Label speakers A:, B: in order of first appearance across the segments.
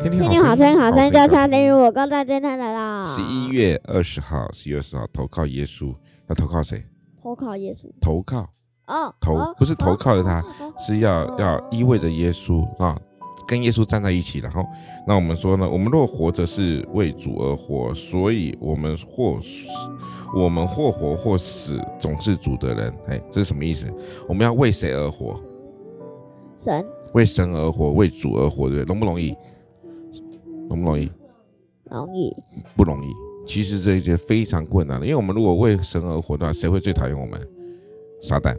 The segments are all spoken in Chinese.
A: 天天
B: 天天好声音，好声音就差等于我刚才侦探来了。
A: 十一月二十号，十一月二十号投靠耶稣，要投靠谁？
B: 投靠耶稣。
A: 投靠
B: 哦，
A: 投不是投靠着他，是要要依偎着耶稣啊，跟耶稣站在一起。然后，那我们说呢，我们若活着是为主而活，所以我们或我们或活或死，总是主的人。哎，这是什么意思？我们要为谁而活？
B: 神。
A: 为神而活，为主而活，对，容不容易？容不容易？
B: 容易。
A: 不容易。其实这一些非常困难的，因为我们如果为神而活的话，谁会最讨厌我们？撒旦。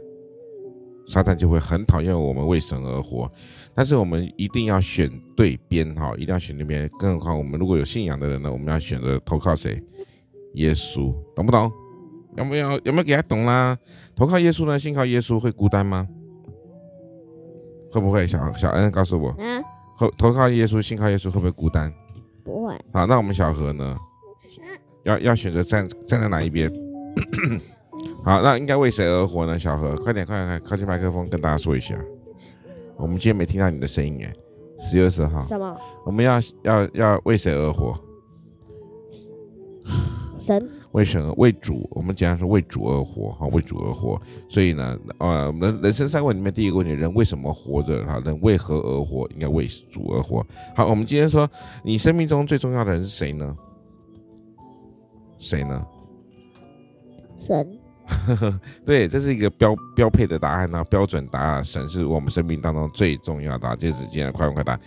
A: 撒旦就会很讨厌我们为神而活，但是我们一定要选对边哈，一定要选对边。更何况我们如果有信仰的人呢，我们要选择投靠谁？耶稣，懂不懂？有没有有没有给他懂啦？投靠耶稣呢？信靠耶稣会孤单吗？会不会？小小恩告诉我，嗯，投投靠耶稣，信靠耶稣会不会孤单？
B: 不会。
A: 好，那我们小何呢？要要选择站站在哪一边？好，那应该为谁而活呢？小何，快点，快点，快靠近麦克风，跟大家说一下。我们今天没听到你的声音哎。十月二十号。
B: 什么？
A: 我们要要要为谁而活？
B: 神。
A: 为神为主，我们讲说为主而活哈，为主而活。所以呢，呃，人人生三问里面第一个问题：人为什么活着？哈，人为何而活？应该为主而活。好，我们今天说，你生命中最重要的人是谁呢？谁呢？
B: 神。
A: 对，这是一个标标配的答案呢，标准答案。神是我们生命当中最重要的。这是今天的快问快答。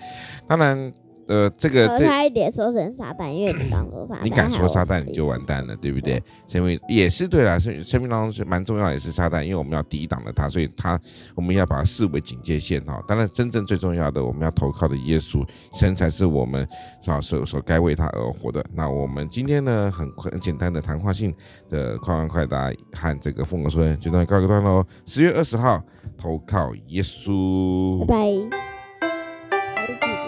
A: 当然。呃，这个这
B: 差一点说成撒旦，因为你刚说撒旦，
A: 你敢说撒旦，你就完蛋了，对不对？生命也是对啦，生生命当中是蛮重要，也是撒旦，因为我们要抵挡了他，所以他我们要把它视为警戒线哈。当然，真正最重要的，我们要投靠的耶稣，神才是我们所所所该为他而活的。那我们今天呢，很很简单的谈话性的快问快答和这个风格说就到告一个段落。十月二十号，投靠耶稣，
B: 拜拜。